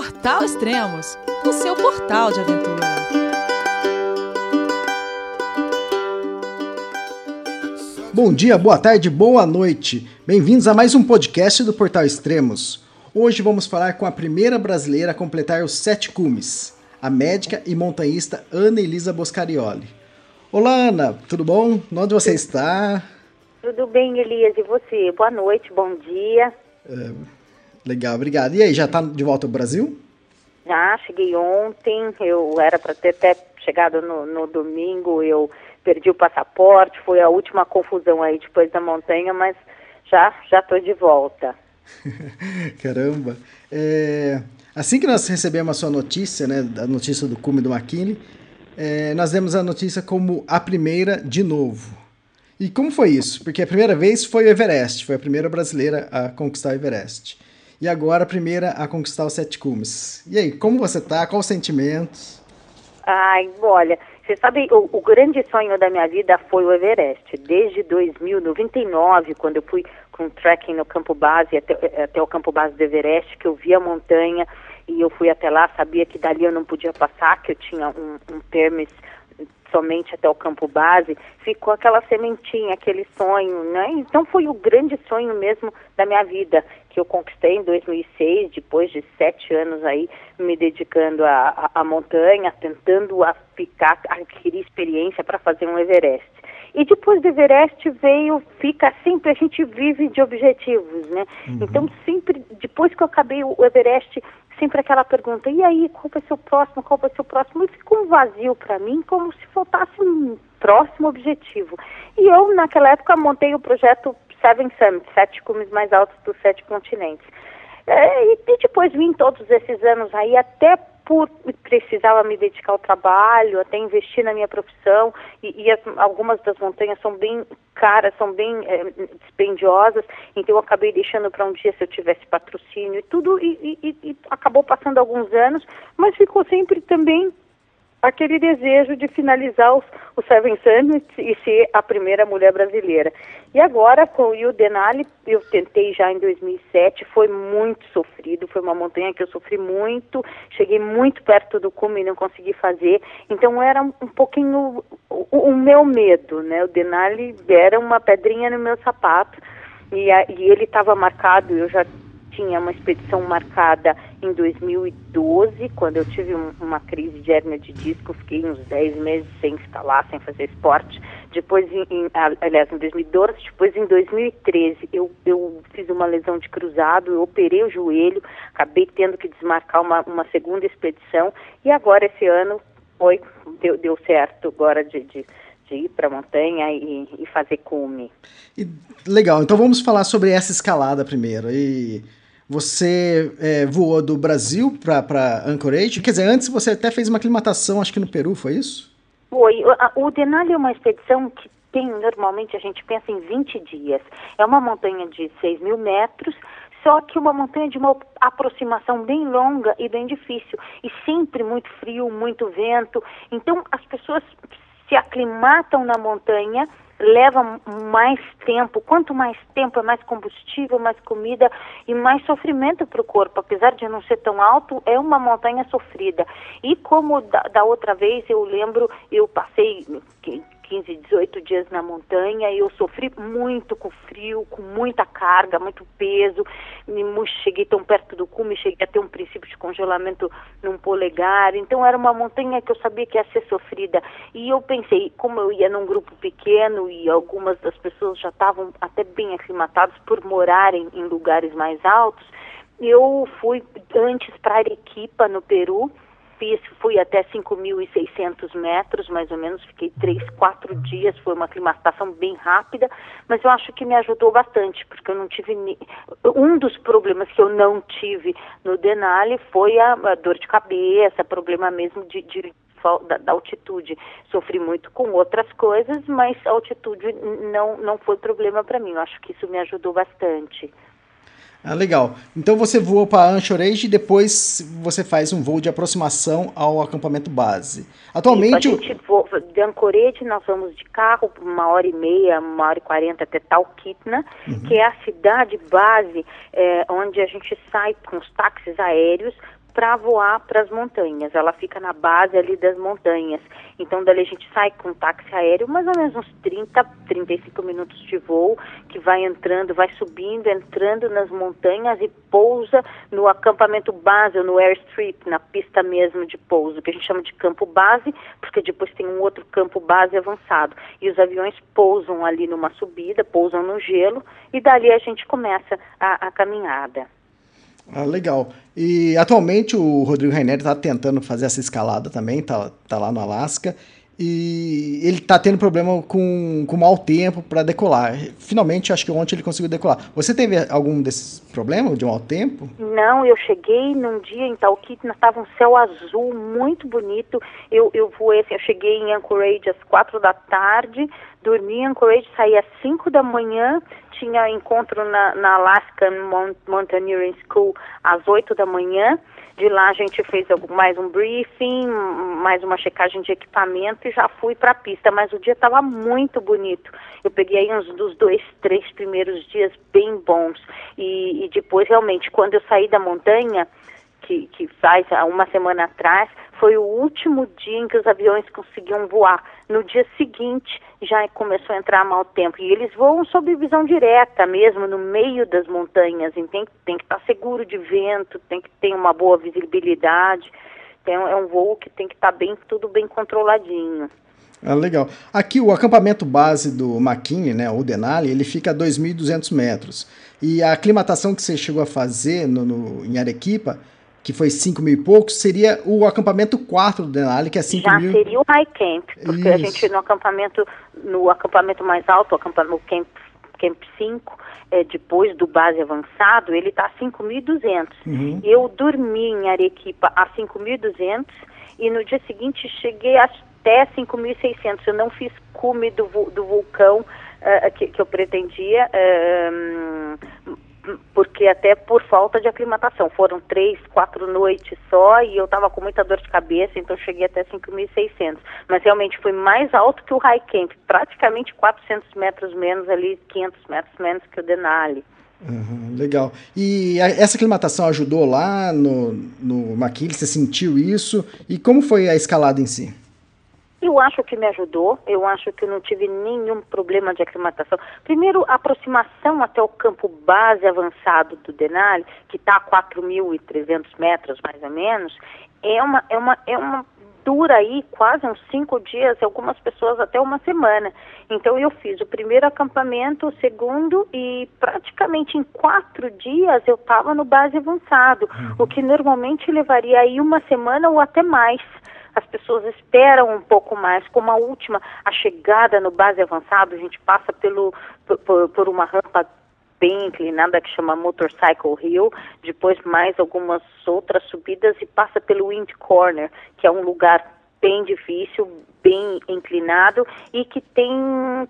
Portal Extremos, o seu portal de aventura. Bom dia, boa tarde, boa noite. Bem-vindos a mais um podcast do Portal Extremos. Hoje vamos falar com a primeira brasileira a completar os sete cumes, a médica e montanhista Ana Elisa Boscarioli. Olá, Ana, tudo bom? Onde você está? Tudo bem, Elias, e você? Boa noite, bom dia. É, legal, obrigado. E aí, já está de volta ao Brasil? Já, cheguei ontem, eu era para ter até chegado no, no domingo, eu perdi o passaporte, foi a última confusão aí depois da montanha, mas já já estou de volta. Caramba. É, assim que nós recebemos a sua notícia, né, a notícia do cume do McKinley, é, nós demos a notícia como a primeira de novo. E como foi isso? Porque a primeira vez foi o Everest, foi a primeira brasileira a conquistar o Everest. E agora a primeira a conquistar os sete cumes. E aí, como você tá? Quais os sentimentos? Ai, olha, você sabe, o, o, grande sonho da minha vida foi o Everest. Desde 2099, quando eu fui com trekking no campo base, até, até o campo base do Everest, que eu vi a montanha e eu fui até lá, sabia que dali eu não podia passar, que eu tinha um, um permis somente até o campo base, ficou aquela sementinha, aquele sonho, né? Então foi o grande sonho mesmo da minha vida, que eu conquistei em 2006, depois de sete anos aí me dedicando à montanha, tentando a ficar, adquirir experiência para fazer um Everest. E depois do Everest veio, fica sempre, a gente vive de objetivos, né? Uhum. Então sempre, depois que eu acabei o Everest, sempre aquela pergunta, e aí, qual vai ser o próximo, qual vai ser o próximo? E ficou um vazio para mim, como se faltasse um próximo objetivo. E eu, naquela época, montei o projeto Seven Summits, sete cumes mais altos dos sete continentes. É, e, e depois vim todos esses anos aí, até por precisava me dedicar ao trabalho, até investir na minha profissão, e, e as, algumas das montanhas são bem caras, são bem é, dispendiosas, então eu acabei deixando para um dia se eu tivesse patrocínio e tudo, e, e, e acabou passando alguns anos, mas ficou sempre também aquele desejo de finalizar os, os Seven Summits e ser a primeira mulher brasileira. E agora, com o Denali, eu tentei já em 2007, foi muito sofrido, foi uma montanha que eu sofri muito, cheguei muito perto do cume e não consegui fazer, então era um, pouquinho o, o, meu medo, né? O Denali era uma pedrinha no meu sapato, e, a, e ele estava marcado, eu já tinha uma expedição marcada em 2012, quando eu tive um, uma crise de hérnia de disco, fiquei uns 10 meses sem escalar, sem fazer esporte. Depois, em, em, aliás, em 2012, depois em 2013, eu, eu fiz uma lesão de cruzado, eu operei o joelho, acabei tendo que desmarcar uma, uma segunda expedição, e agora esse ano foi, deu, deu certo agora de, de de ir para a montanha e, e, fazer cume. E, legal, então vamos falar sobre essa escalada primeiro. E você é, voou do Brasil para Anchorage. Quer dizer, antes você até fez uma aclimatação, acho que no Peru, foi isso? Foi. O Denali é uma expedição que tem, normalmente, a gente pensa em 20 dias. É uma montanha de 6 mil metros, só que uma montanha de uma aproximação bem longa e bem difícil. E sempre muito frio, muito vento. Então, as pessoas se aclimatam na montanha leva mais tempo. Quanto mais tempo, é mais combustível, mais comida e mais sofrimento para o corpo. Apesar de não ser tão alto, é uma montanha sofrida. E como da, da outra vez, eu lembro, eu passei 15, 18 dias na montanha e eu sofri muito com frio, com muita carga, muito peso. Cheguei tão perto do cume, cheguei a ter um princípio de congelamento num polegar. Então era uma montanha que eu sabia que ia ser sofrida. E eu pensei, como eu ia num grupo pequeno e algumas das pessoas já estavam até bem aclimatadas por morarem em lugares mais altos, eu fui antes para Arequipa, no Peru, fiz, fui até 5.600 metros, mais ou menos, fiquei três, quatro dias, foi uma aclimatação bem rápida, mas eu acho que me ajudou bastante, porque eu não tive... Um dos problemas que eu não tive no Denali foi a, a dor de cabeça, problema mesmo de, de da, da, altitude. Sofri muito com outras coisas, mas a altitude não, não foi problema para mim. Eu acho que isso me ajudou bastante. Ah, legal. Então você voa para Anchorage e depois você faz um voo de aproximação ao acampamento base. Atualmente. Isso, a gente voa, de Anchorage nós vamos de carro uma hora e meia, uma hora e quarenta até Talkeetna, uhum. que é a cidade base é, onde a gente sai com os táxis aéreos para voar para as montanhas. Ela fica na base ali das montanhas. Então, dali a gente sai com um táxi aéreo, mais ou menos uns 30, 35 minutos de voo, que vai entrando, vai subindo, entrando nas montanhas e pousa no acampamento base, ou no airstrip, na pista mesmo de pouso, que a gente chama de campo base, porque depois tem um outro campo base avançado. E os aviões pousam ali numa subida, pousam no gelo, e dali a gente começa a, a caminhada. Ah, legal. E atualmente o Rodrigo Raineri está tentando fazer essa escalada também, está tá lá no Alasca. E ele está tendo problema com, com mau tempo para decolar. Finalmente, acho que ontem ele conseguiu decolar. Você teve algum desses problemas de mau tempo? Não, eu cheguei num dia em Talkeetna, estava um céu azul muito bonito. Eu, eu voei, assim, eu cheguei em Anchorage às quatro da tarde, dormi em Anchorage, saí às cinco da manhã, tinha encontro na, na Alaskan Mountaineering School às 8 da manhã. De lá a gente fez mais um briefing, mais uma checagem de equipamento e já fui para a pista. Mas o dia estava muito bonito. Eu peguei uns dos dois, três primeiros dias bem bons. E, e depois, realmente, quando eu saí da montanha, que, que faz uma semana atrás, foi o último dia em que os aviões conseguiam voar. No dia seguinte já começou a entrar mau tempo. E eles voam sob visão direta mesmo, no meio das montanhas. E tem, tem que estar seguro de vento, tem que ter uma boa visibilidade. Tem, é um voo que tem que estar bem, tudo bem controladinho. Ah, legal. Aqui o acampamento base do McKinley, né, o Denali, ele fica a 2.200 metros. E a aclimatação que você chegou a fazer no, no em Arequipa que foi 5 mil e poucos, seria o acampamento 4 do Denali, que é 5 Já mil. Já seria o High Camp, porque Isso. a gente no acampamento, no acampamento mais alto, o acampamento Camp, Camp 5, é, depois do base avançado, ele está a 5.200. Uhum. Eu dormi em Arequipa a 5.200 e no dia seguinte cheguei até 5.600. Eu não fiz cume do, do vulcão uh, que, que, eu pretendia. Uh, porque até por falta de aclimatação. Foram três, quatro noites só e eu estava com muita dor de cabeça, então cheguei até 5.600. Mas realmente foi mais alto que o High Camp, praticamente 400 metros menos ali, 500 metros menos que o Denali. Uhum, legal. E a, essa aclimatação ajudou lá no, no Maquille? Você sentiu isso? E como foi a escalada em si? Eu acho que me ajudou, eu acho que não tive nenhum problema de aclimatação. Primeiro, a aproximação até o campo base avançado do Denali, que está a 4.300 metros mais ou menos, é uma, é uma, é uma dura aí quase uns cinco dias, algumas pessoas até uma semana. Então eu fiz o primeiro acampamento, o segundo e praticamente em quatro dias eu estava no base avançado, uhum. o que normalmente levaria aí uma semana ou até mais as pessoas esperam um pouco mais. Como a última, a chegada no base avançado, a gente passa pelo, por, por uma rampa bem inclinada que chama Motorcycle Hill, depois mais algumas outras subidas e passa pelo Wind Corner, que é um lugar bem difícil, bem inclinado e que tem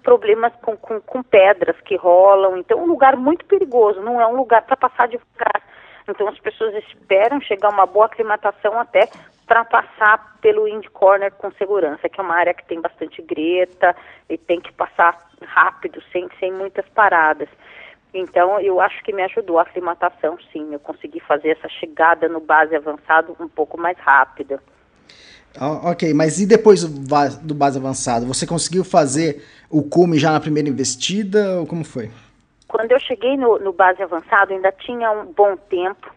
problemas com, com, com pedras que rolam. Então, é um lugar muito perigoso, não é um lugar para passar devagar. Então, as pessoas esperam chegar uma boa aclimatação até para passar pelo Indy Corner com segurança, que é uma área que tem bastante greta e tem que passar rápido, sem, sem muitas paradas. Então, eu acho que me ajudou a aclimatação, sim. Eu consegui fazer essa chegada no base avançado um pouco mais rápida. Ah, ok, mas e depois do base avançado? Você conseguiu fazer o cume já na primeira investida ou como foi? Quando eu cheguei no, no base avançado, ainda tinha um bom tempo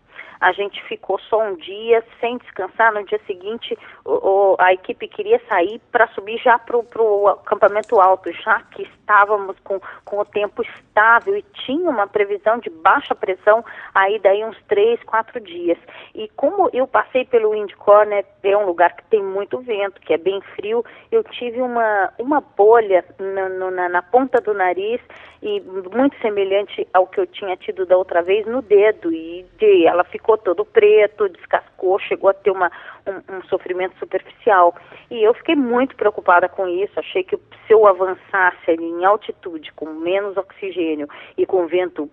a gente ficou só um dia sem descansar. No dia seguinte, o, o, a equipe queria sair para subir já para o acampamento alto, já que estávamos com, com o tempo estável e tinha uma previsão de baixa pressão aí daí uns três, quatro dias. E como eu passei pelo Wind Corner, é um lugar que tem muito vento, que é bem frio, eu tive uma, uma bolha na, na, na ponta do nariz e muito semelhante ao que eu tinha tido da outra vez no dedo e de, ela ficou todo preto, descascou, chegou a ter uma, um, um, sofrimento superficial. E eu fiquei muito preocupada com isso, achei que se eu avançasse ali em altitude, com menos oxigênio e com vento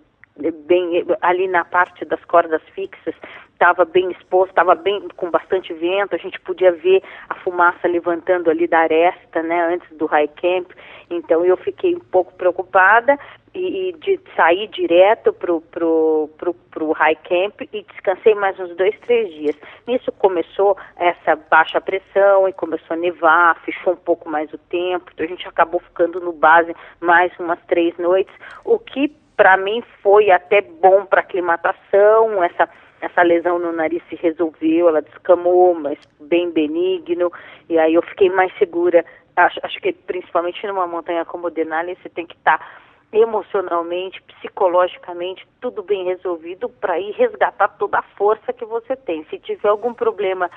bem ali na parte das cordas fixas, estava bem exposto, estava bem com bastante vento, a gente podia ver a fumaça levantando ali da aresta, né, antes do high camp. Então eu fiquei um pouco preocupada e, e de sair direto pro, pro, pro, pro high camp e descansei mais uns dois, três dias. Nisso começou essa baixa pressão e começou a nevar, fechou um pouco mais o tempo, então a gente acabou ficando no base mais umas três noites, o que para mim foi até bom para aclimatação, essa essa lesão no nariz se resolveu, ela descamou, mas bem benigno, e aí eu fiquei mais segura. Acho, acho que principalmente numa montanha como o Denali, você tem que estar tá emocionalmente, psicologicamente, tudo bem resolvido para ir resgatar toda a força que você tem. Se tiver algum problema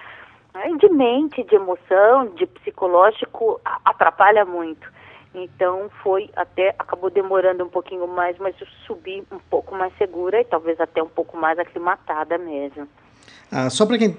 né, de mente, de emoção, de psicológico, atrapalha muito. Então foi até acabou demorando um pouquinho mais, mas eu subi um pouco mais segura e talvez até um pouco mais aclimatada mesmo. Ah, só para quem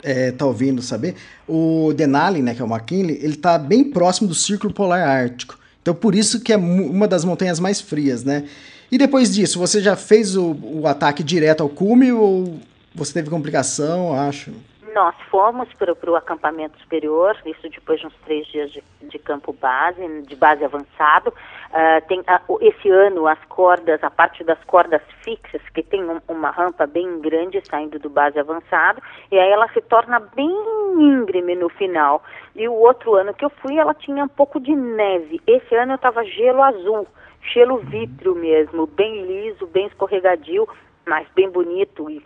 está é, ouvindo saber, o Denali, né, que é o McKinley, ele está bem próximo do Círculo Polar Ártico. Então por isso que é uma das montanhas mais frias, né? E depois disso, você já fez o, o ataque direto ao cume ou você teve complicação, acho? Nós fomos para o acampamento superior, isso depois de uns três dias de, de campo base, de base avançado. Uh, tem, uh, esse ano as cordas, a parte das cordas fixas, que tem um, uma rampa bem grande saindo do base avançado, e aí ela se torna bem íngreme no final. E o outro ano que eu fui, ela tinha um pouco de neve. Esse ano eu estava gelo azul, gelo vítreo mesmo, bem liso, bem escorregadio, mas bem bonito e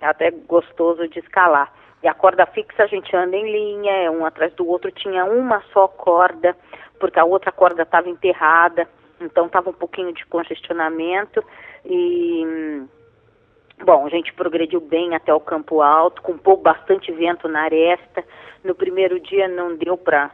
até gostoso de escalar. E a corda fixa a gente anda em linha, é um atrás do outro, tinha uma só corda, porque a outra corda estava enterrada, então estava um pouquinho de congestionamento e bom, a gente progrediu bem até o campo alto, com bastante vento na aresta. No primeiro dia não deu para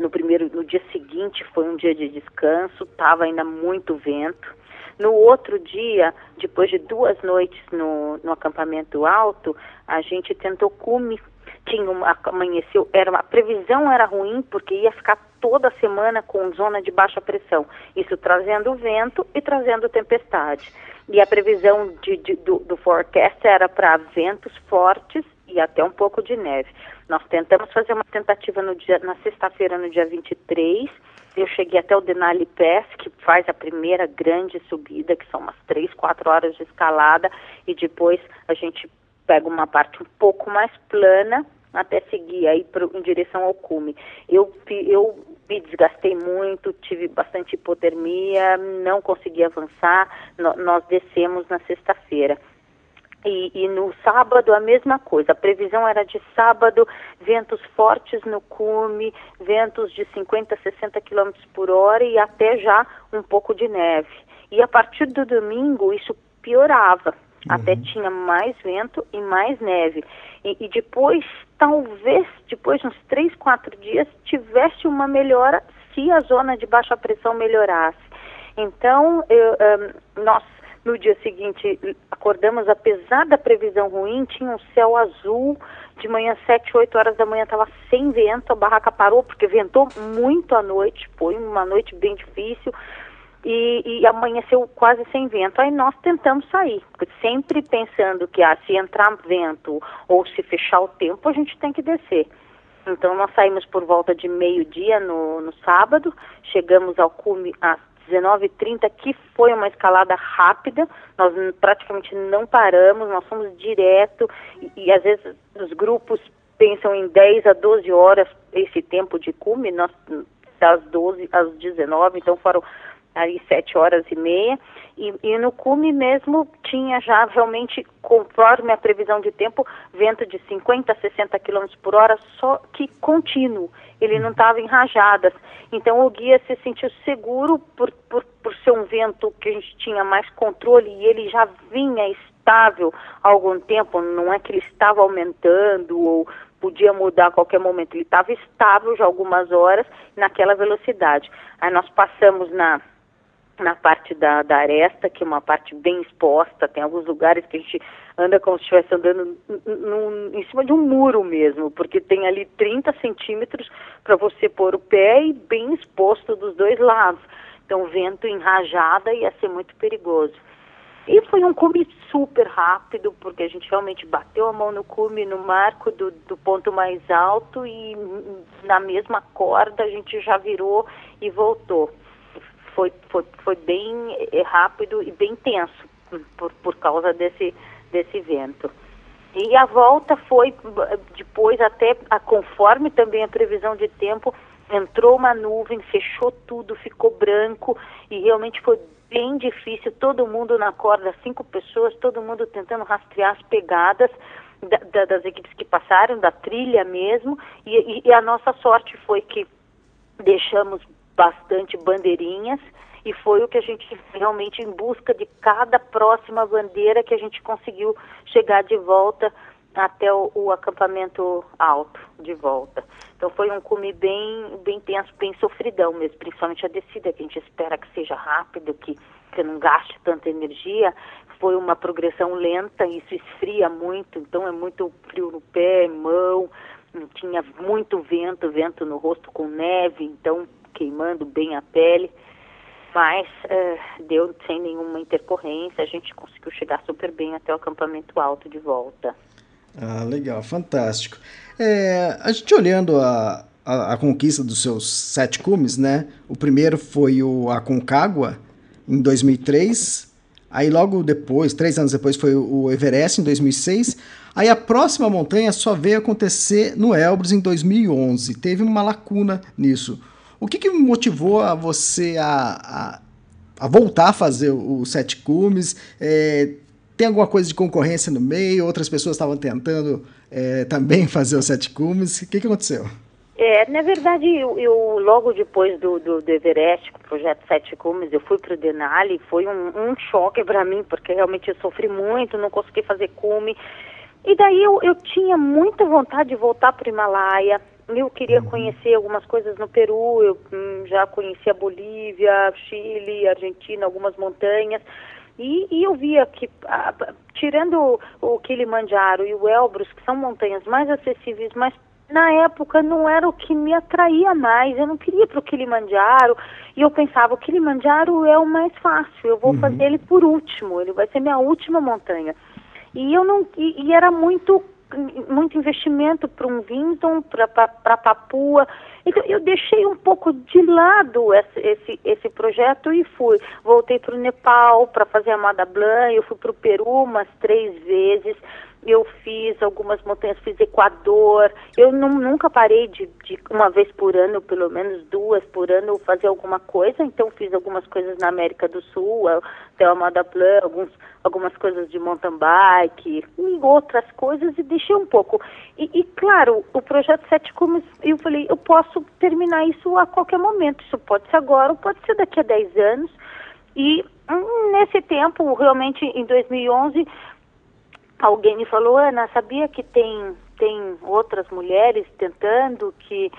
no primeiro no dia seguinte foi um dia de descanso, estava ainda muito vento. No outro dia, depois de duas noites no, no acampamento alto, a gente tentou cume. Tinha uma, amanheceu, era uma, a previsão era ruim porque ia ficar toda semana com zona de baixa pressão. Isso trazendo vento e trazendo tempestade. E a previsão de, de, do, do forecast era para ventos fortes e até um pouco de neve. Nós tentamos fazer uma tentativa no dia, na sexta-feira, no dia 23, eu cheguei até o Denali Pass, que faz a primeira grande subida, que são umas três, quatro horas de escalada, e depois a gente pega uma parte um pouco mais plana até seguir aí pro, em direção ao cume. Eu, eu me desgastei muito, tive bastante hipotermia, não consegui avançar, no, nós descemos na sexta-feira. E, e, no sábado a mesma coisa. A previsão era de sábado, ventos fortes no cume, ventos de 50, 60 km por hora e até já um pouco de neve. E a partir do domingo isso piorava. Uhum. Até tinha mais vento e mais neve. E, e, depois, talvez, depois de uns três, quatro dias, tivesse uma melhora se a zona de baixa pressão melhorasse. Então, eu, um, nós no dia seguinte, acordamos, apesar da previsão ruim, tinha um céu azul. De manhã, 7, 8 horas da manhã, estava sem vento. A barraca parou porque ventou muito à noite. Foi uma noite bem difícil. E, e amanheceu quase sem vento. Aí nós tentamos sair, sempre pensando que ah, se entrar vento ou se fechar o tempo, a gente tem que descer. Então nós saímos por volta de meio-dia no, no sábado, chegamos ao cume às 19h30, que foi uma escalada rápida, nós praticamente não paramos, nós fomos direto, e, e às vezes os grupos pensam em 10 a 12 horas esse tempo de cume, nós das 12 às 19, então foram aí sete horas e meia, e, e, no cume mesmo tinha já realmente, conforme a previsão de tempo, vento de 50 a 60 km por hora, só que contínuo, ele não estava em rajadas. Então o guia se sentiu seguro por, por, por ser um vento que a gente tinha mais controle e ele já vinha estável há algum tempo, não é que ele estava aumentando ou podia mudar a qualquer momento, ele estava estável já algumas horas naquela velocidade. Aí nós passamos na na parte da, da aresta, que é uma parte bem exposta, tem alguns lugares que a gente anda como se estivesse andando em cima de um muro mesmo, porque tem ali 30 centímetros para você pôr o pé e bem exposto dos dois lados. Então, vento em rajada ia ser muito perigoso. E foi um cume super rápido, porque a gente realmente bateu a mão no cume no marco do, do ponto mais alto e na mesma corda a gente já virou e voltou. Foi, foi, foi bem eh, rápido e bem tenso por, por causa desse, desse vento. E a volta foi depois até, a, conforme também a previsão de tempo, entrou uma nuvem, fechou tudo, ficou branco e realmente foi bem difícil, todo mundo na corda, cinco pessoas, todo mundo tentando rastrear as pegadas da, da, das equipes que passaram, da trilha mesmo, e, e, e a nossa sorte foi que deixamos bastante bandeirinhas e foi o que a gente realmente em busca de cada próxima bandeira que a gente conseguiu chegar de volta até o, o, acampamento alto de volta. Então foi um cume bem, bem tenso, bem sofridão mesmo, principalmente a descida, que a gente espera que seja rápido, que, que não gaste tanta energia. Foi uma progressão lenta, isso esfria muito, então é muito frio no pé, mão, tinha muito vento, vento no rosto com neve, então queimando bem a pele. Mas é, deu sem nenhuma intercorrência, a gente conseguiu chegar super bem até o acampamento alto de volta. Ah, legal, fantástico. É, a gente olhando a, a, a, conquista dos seus sete cumes, né? O primeiro foi o Aconcagua, em 2003. Aí logo depois, três anos depois, foi o Everest, em 2006. Aí a próxima montanha só veio acontecer no Elbrus, em 2011. Teve uma lacuna nisso. O que, que motivou a você a, a, a voltar a fazer o, o Sete Cumes? É, tem alguma coisa de concorrência no meio? Outras pessoas estavam tentando é, também fazer os sete cumes. O que, que aconteceu? É, na verdade, eu, eu logo depois do, do, do, Everest, o projeto Sete Cumes, eu fui para o Denali, foi um, um choque para mim, porque realmente eu sofri muito, não consegui fazer cume. E daí eu, eu tinha muita vontade de voltar para o Himalaia, eu queria uhum. conhecer algumas coisas no Peru, eu hum, já conhecia Bolívia, Chile, Argentina, algumas montanhas, e, e eu via que, ah, tirando o Kilimanjaro e o Elbrus, que são montanhas mais acessíveis, mas na época não era o que me atraía mais. Eu não queria para o Kilimanjaro. E eu pensava, o Kilimanjaro é o mais fácil, eu vou uhum. fazer ele por último, ele vai ser minha última montanha. E eu não e, e era muito muito investimento para um Vinton, para Papua. Então, eu deixei um pouco de lado esse, esse, esse projeto e fui. Voltei para o Nepal para fazer a Mada Blanc, eu fui para o Peru umas três vezes, eu fiz algumas montanhas, fiz Equador. Eu não, nunca parei de, de, uma vez por ano, pelo menos duas por ano, fazer alguma coisa. Então fiz algumas coisas na América do Sul, até o Plan, alguns, algumas coisas de mountain bike e outras coisas e deixei um pouco. E, e claro, o projeto Sete Cumes, eu falei, eu posso terminar isso a qualquer momento. Isso pode ser agora, ou pode ser daqui a 10 anos. E hum, nesse tempo, realmente em 2011, alguém me falou, Ana, sabia que tem, tem outras mulheres tentando que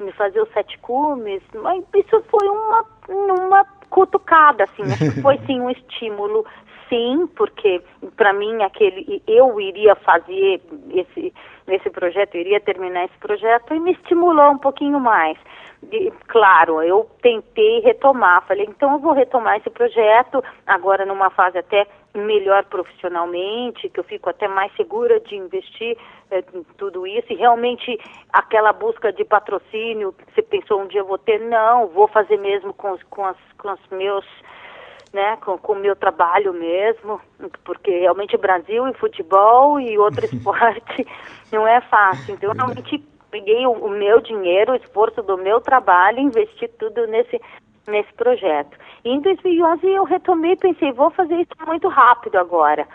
me fazer os sete cumes? Mas isso foi uma, uma cutucada, assim, foi sim um estímulo, sim, porque para mim aquele eu iria fazer esse esse projeto, iria terminar esse projeto e me estimulou um pouquinho mais. E, claro, eu tentei retomar, falei, então eu vou retomar esse projeto agora numa fase até melhor profissionalmente, que eu fico até mais segura de investir é, em tudo isso e realmente aquela busca de patrocínio, você pensou um dia eu vou ter, não, vou fazer mesmo com com as, com os meus né, com, o meu trabalho mesmo, porque realmente Brasil e futebol e outro esporte não é fácil. Então, eu realmente peguei o, o, meu dinheiro, o esforço do meu trabalho e investi tudo nesse, nesse projeto. E em 2011 eu retomei e pensei, vou fazer isso muito rápido agora.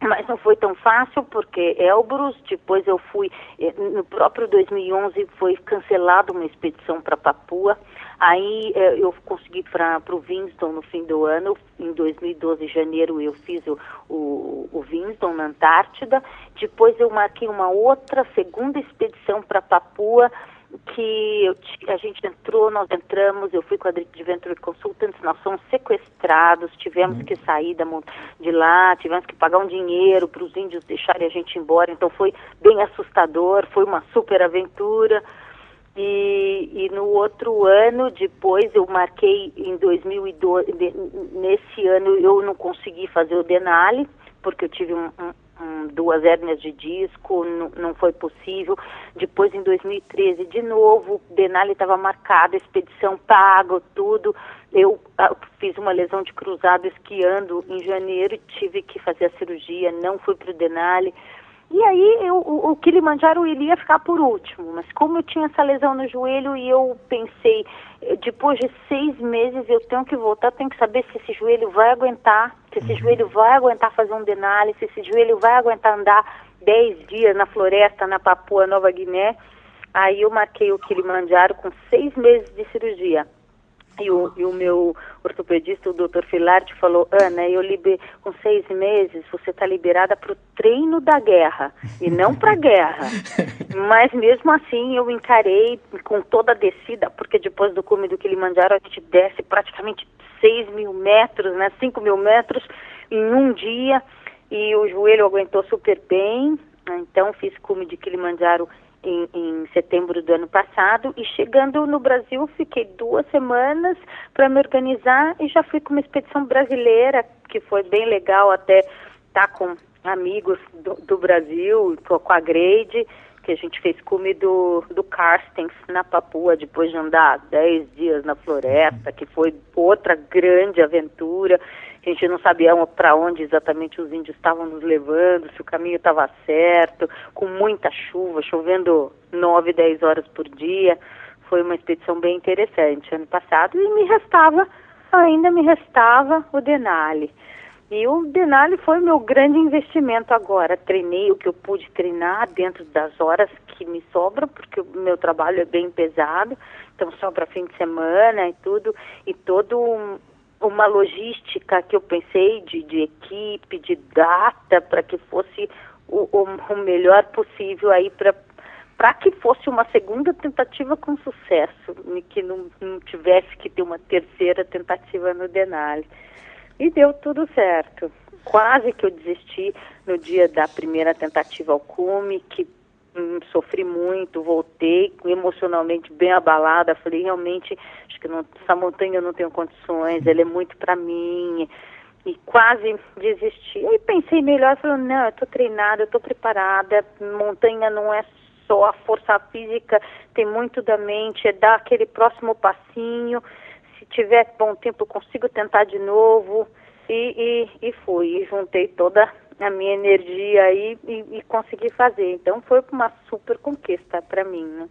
Mas não foi tão fácil porque Elbrus, depois eu fui, eh, no próprio 2011 foi cancelada uma expedição para Papua, aí eh, eu consegui para o Winston no fim do ano, em 2012, janeiro, eu fiz o, o, o Winston na Antártida, depois eu marquei uma outra segunda expedição para Papua, que eu, a gente entrou, nós entramos, eu fui com a Adventure Consultants, nós fomos sequestrados, tivemos uhum. que sair da, de lá, tivemos que pagar um dinheiro para os índios deixarem a gente embora, então foi bem assustador, foi uma super aventura. E, e no outro ano, depois eu marquei em 2012, nesse ano eu não consegui fazer o Denali, porque eu tive um, um duas hérnias de disco, não foi possível. Depois, em 2013, de novo, Denali estava marcado, expedição pago, tudo. Eu ah, fiz uma lesão de cruzado esquiando em janeiro e tive que fazer a cirurgia, não fui para o Denali. E aí eu, o, o Kilimanjaro iria ficar por último, mas como eu tinha essa lesão no joelho e eu pensei, eh, depois de seis meses eu tenho que voltar, tenho que saber se esse joelho vai aguentar, se esse uhum. joelho vai aguentar fazer um denali, se esse joelho vai aguentar andar dez dias na floresta, na Papua Nova Guiné. Aí eu marquei o Kilimanjaro com seis meses de cirurgia. E o, e o meu ortopedista, o doutor Filarte, falou, Ana, eu liber... com seis meses você está liberada para o treino da guerra e não para a guerra. Mas mesmo assim eu encarei com toda a descida, porque depois do cume do Kilimanjaro a gente desce praticamente 6 mil metros, né, 5 mil metros em um dia e o joelho aguentou super bem. Então fiz cume de Kilimanjaro em, em, setembro do ano passado e chegando no Brasil fiquei duas semanas para me organizar e já fui com uma expedição brasileira que foi bem legal até estar tá com amigos do, do Brasil, com a Grade, que a gente fez cume do, do Carstens na Papua, depois de andar dez dias na floresta, que foi outra grande aventura. A gente não sabia para onde exatamente os índios estavam nos levando, se o caminho estava certo, com muita chuva, chovendo nove, dez horas por dia. Foi uma expedição bem interessante ano passado e me restava, ainda me restava o Denali. E o Denali foi meu grande investimento agora. Treinei o que eu pude treinar dentro das horas que me sobram, porque o meu trabalho é bem pesado, então sobra fim de semana e tudo, e todo uma logística que eu pensei de, de equipe, de data, para que fosse o, o, o, melhor possível aí para para que fosse uma segunda tentativa com sucesso, e que não, não tivesse que ter uma terceira tentativa no Denali. E deu tudo certo. Quase que eu desisti no dia da primeira tentativa ao cume, que hum, sofri muito, voltei emocionalmente bem abalada. Falei, realmente, acho que não, essa montanha eu não tenho condições, ela é muito para mim. E quase desisti. Aí pensei melhor, falei, não, eu estou treinada, eu estou preparada, montanha não é só a força física, tem muito da mente, é dar aquele próximo passinho se tiver bom tempo consigo tentar de novo. E, e, e fui, e juntei toda a minha energia aí e, e consegui fazer. Então foi uma super conquista para mim, né?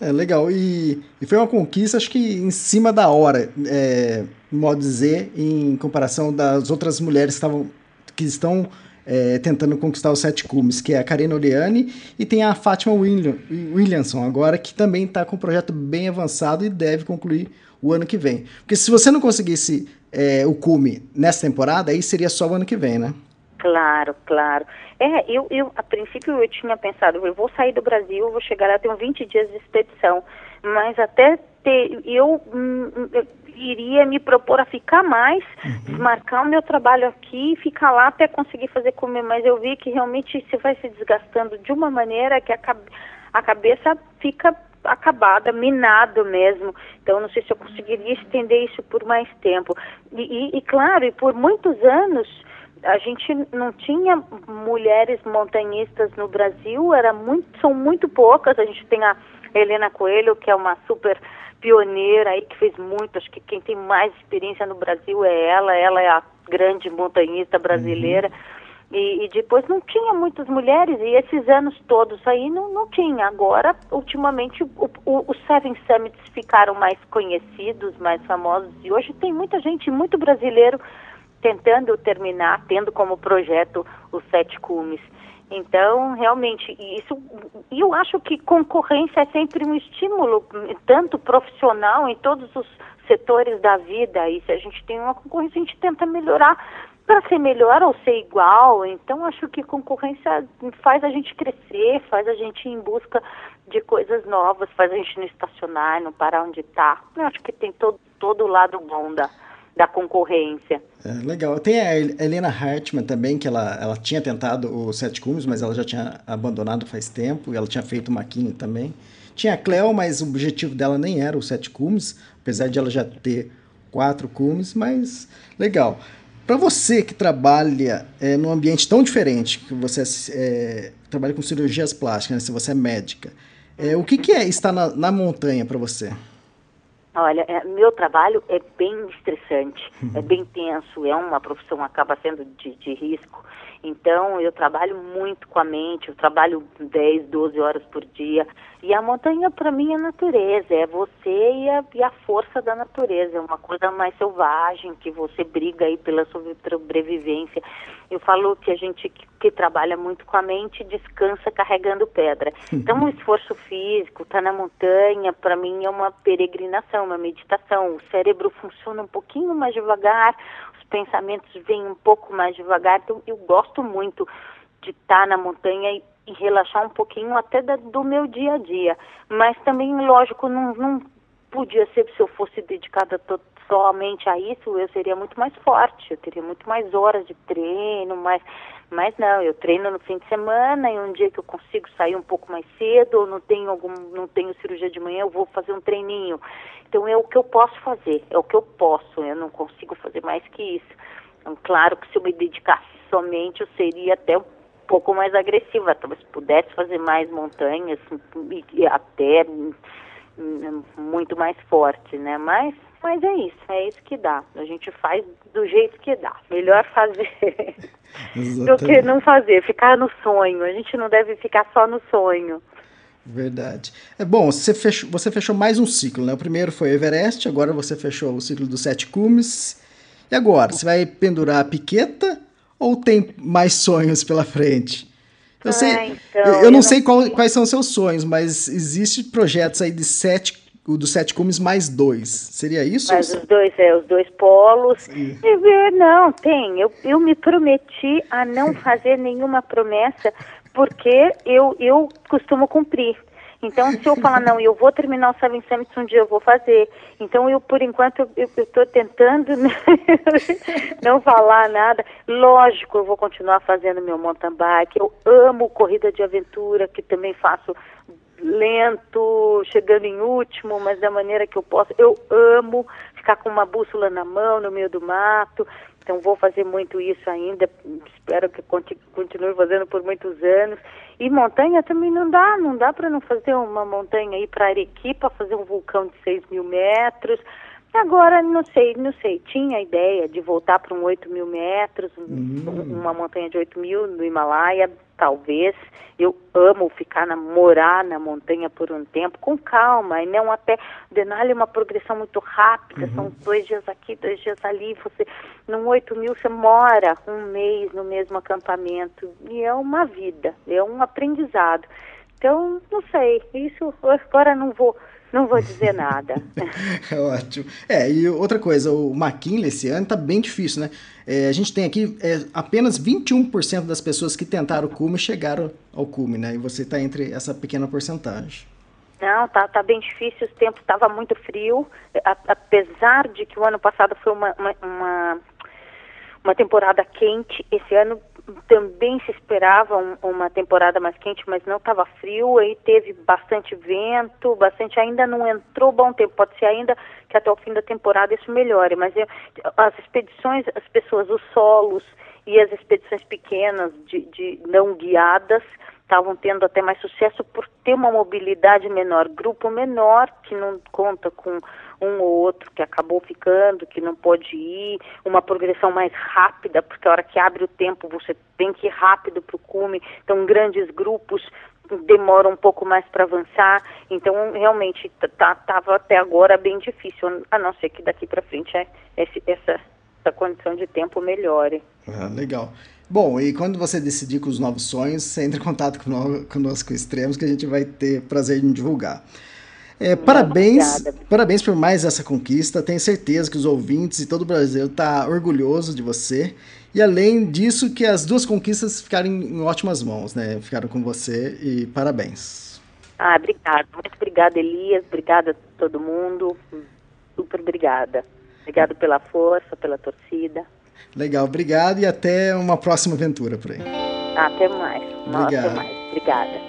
É legal. E, e, foi uma conquista, acho que em cima da hora, é, modo dizer, em comparação das outras mulheres que, estavam, que estão é, tentando conquistar os sete cumes, que é a Karina Oleani e tem a Fátima William, Williamson agora, que também está com um projeto bem avançado e deve concluir o ano que vem. Porque se você não conseguisse é, o cume nessa temporada, aí seria só o ano que vem, né? Claro, claro. É, eu, eu, a princípio eu tinha pensado, eu vou sair do Brasil, vou chegar lá, tenho 20 dias de expedição, mas até ter, eu, hum, eu iria me propor a ficar mais, uhum. marcar o meu trabalho aqui e ficar lá até conseguir fazer comer, mas eu vi que realmente se vai se desgastando de uma maneira que a, a cabeça fica acabada, minado mesmo. Então, não sei se eu conseguiria estender isso por mais tempo. E, e, e claro, e por muitos anos a gente não tinha mulheres montanhistas no Brasil, era muito, são muito poucas. A gente tem a Helena Coelho, que é uma super pioneira aí, que fez muito. Acho que quem tem mais experiência no Brasil é ela, ela é a grande montanhista brasileira. Uhum. E, e, depois não tinha muitas mulheres, e esses anos todos aí não, não tinha. Agora, ultimamente, o, o, os Seven Summits ficaram mais conhecidos, mais famosos, e hoje tem muita gente, muito brasileiro, tentando terminar, tendo como projeto os Sete Cumes. Então, realmente, isso, eu acho que concorrência é sempre um estímulo, tanto profissional, em todos os setores da vida, e se a gente tem uma concorrência, a gente tenta melhorar para ser melhor ou ser igual. Então, acho que concorrência faz a gente crescer, faz a gente ir em busca de coisas novas, faz a gente não estacionar, não parar onde está. Acho que tem todo, todo o lado bom da, da concorrência. É, legal. Tem a Helena Hartmann também, que ela, ela tinha tentado o Sete Cumes, mas ela já tinha abandonado faz tempo, ela tinha feito uma Maquine também. Tinha a Cleo, mas o objetivo dela nem era o Sete Cumes, apesar de ela já ter quatro cumes, mas legal. Para você que trabalha é, num ambiente tão diferente, que você é, trabalha com cirurgias plásticas, né, se você é médica, é, o que, que é estar na, na montanha para você? Olha, é, meu trabalho é bem estressante, é bem tenso, é uma profissão acaba sendo de, de risco. Então, eu trabalho muito com a mente, eu trabalho 10, 12 horas por dia. E a montanha, para mim, é natureza, é você e a, e a, força da natureza. É uma coisa mais selvagem, que você briga aí pela sobrevivência. Eu falo que a gente que, que trabalha muito com a mente descansa carregando pedra. Então, o esforço físico, estar tá na montanha, para mim é uma peregrinação, uma meditação. O cérebro funciona um pouquinho mais devagar, pensamentos vêm um pouco mais devagar. Então, eu gosto muito de estar na montanha e, e relaxar um pouquinho até da, do meu dia a dia. Mas também, lógico, não, não podia ser se eu fosse dedicada somente a isso, eu seria muito mais forte, eu teria muito mais horas de treino, mais mas não, eu treino no fim de semana e um dia que eu consigo sair um pouco mais cedo, ou não tenho algum, não tenho cirurgia de manhã, eu vou fazer um treininho. Então é o que eu posso fazer, é o que eu posso, eu não consigo fazer mais que isso. Então, claro que se eu me dedicasse somente, eu seria até um pouco mais agressiva, talvez pudesse fazer mais montanhas e até muito mais forte, né? Mas mas é isso, é isso que dá. A gente faz do jeito que dá. Melhor fazer do que não fazer, ficar no sonho. A gente não deve ficar só no sonho. Verdade. É bom, você fechou, você fechou mais um ciclo, né? O primeiro foi Everest, agora você fechou o ciclo dos sete cumes. E agora, você vai pendurar a piqueta ou tem mais sonhos pela frente? Eu, sei, ah, então, eu, eu, não, não sei. Qual, quais são os seus sonhos, mas existem projetos aí de sete o dos sete cumes mais dois. Seria isso? Mas os dois, é, os dois polos. E... Não, tem. Eu, eu me prometi a não fazer nenhuma promessa, porque eu, eu costumo cumprir. Então, se eu falar, não, eu vou terminar o Seven Summits um dia, eu vou fazer. Então, eu, por enquanto, eu estou tentando não falar nada. Lógico, eu vou continuar fazendo meu mountain bike. Eu amo corrida de aventura, que também faço lento, chegando em último, mas da maneira que eu posso. Eu amo ficar com uma bússola na mão, no meio do mato. Então vou fazer muito isso ainda. Espero que continue fazendo por muitos anos. E montanha também não dá, não dá para não fazer uma montanha aí para Arequipa, fazer um vulcão de 6 mil metros. Agora, não sei, não sei. Tinha a ideia de voltar para um 8 mil metros, uhum. uma montanha de 8 mil no Himalaia, talvez. Eu amo ficar na, morar na montanha por um tempo, com calma, e não até. Denali é uma progressão muito rápida, uhum. são dois dias aqui, dois dias ali. Você, num 8 mil, você mora um mês no mesmo acampamento. E é uma vida, é um aprendizado. Então, não sei, isso agora não vou não vou dizer nada. é ótimo. É, e outra coisa, o McKinley esse ano tá bem difícil, né? É, a gente tem aqui é, apenas 21% das pessoas que tentaram o cume chegaram ao cume, né? E você está entre essa pequena porcentagem. Não, tá, tá bem difícil, o tempo estava muito frio, a, apesar de que o ano passado foi uma, uma, uma, uma temporada quente, esse ano também se esperava um, uma temporada mais quente, mas não estava frio, aí teve bastante vento, bastante, ainda não entrou bom tempo, pode ser ainda que até o fim da temporada isso melhore, mas eu, as expedições, as pessoas, os solos e as expedições pequenas de, de não guiadas estavam tendo até mais sucesso por ter uma mobilidade menor, grupo menor que não conta com um ou outro que acabou ficando, que não pode ir, uma progressão mais rápida, porque a hora que abre o tempo você tem que ir rápido para o cume, então grandes grupos demoram um pouco mais para avançar, então realmente estava tá, até agora bem difícil, a não ser que daqui para frente é, essa, essa condição de tempo melhore. Ah, legal. Bom, e quando você decidir com os novos sonhos, você entra em contato conosco Extremos, que a gente vai ter prazer em divulgar. É, parabéns, parabéns por mais essa conquista. Tenho certeza que os ouvintes e todo o Brasil está orgulhoso de você. E além disso, que as duas conquistas ficaram em ótimas mãos, né? Ficaram com você e parabéns. Ah, obrigada. Muito obrigada, Elias. Obrigada a todo mundo. Super obrigada. Obrigado pela força, pela torcida. Legal, obrigado e até uma próxima aventura por aí. Até mais. Obrigado. Até mais. Obrigada.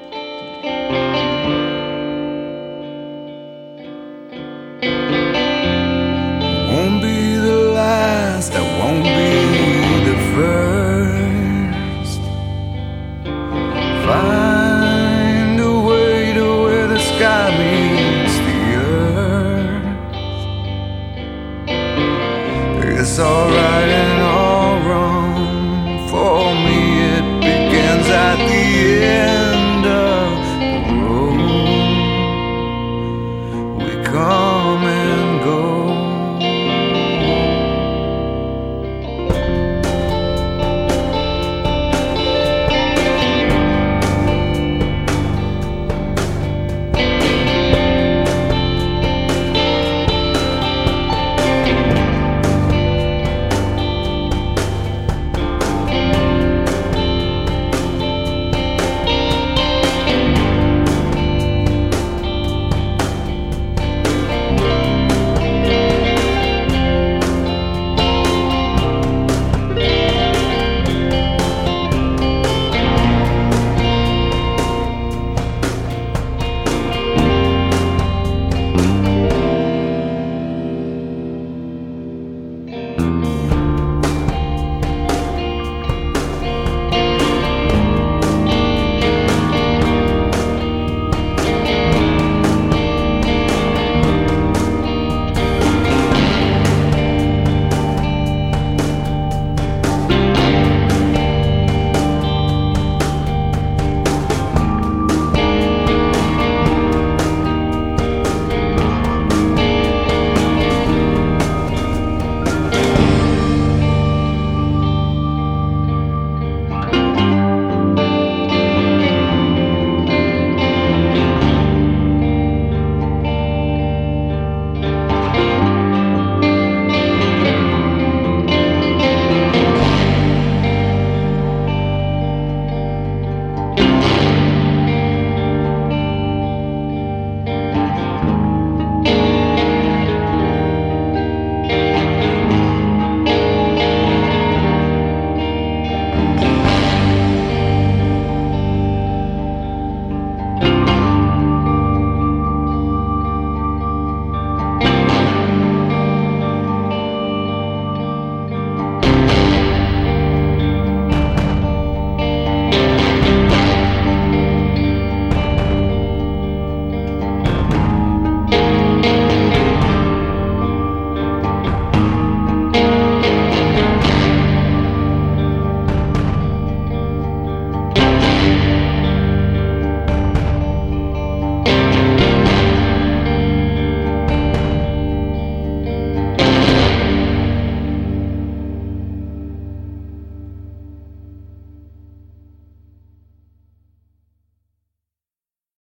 Won't be the last, I won't be the first.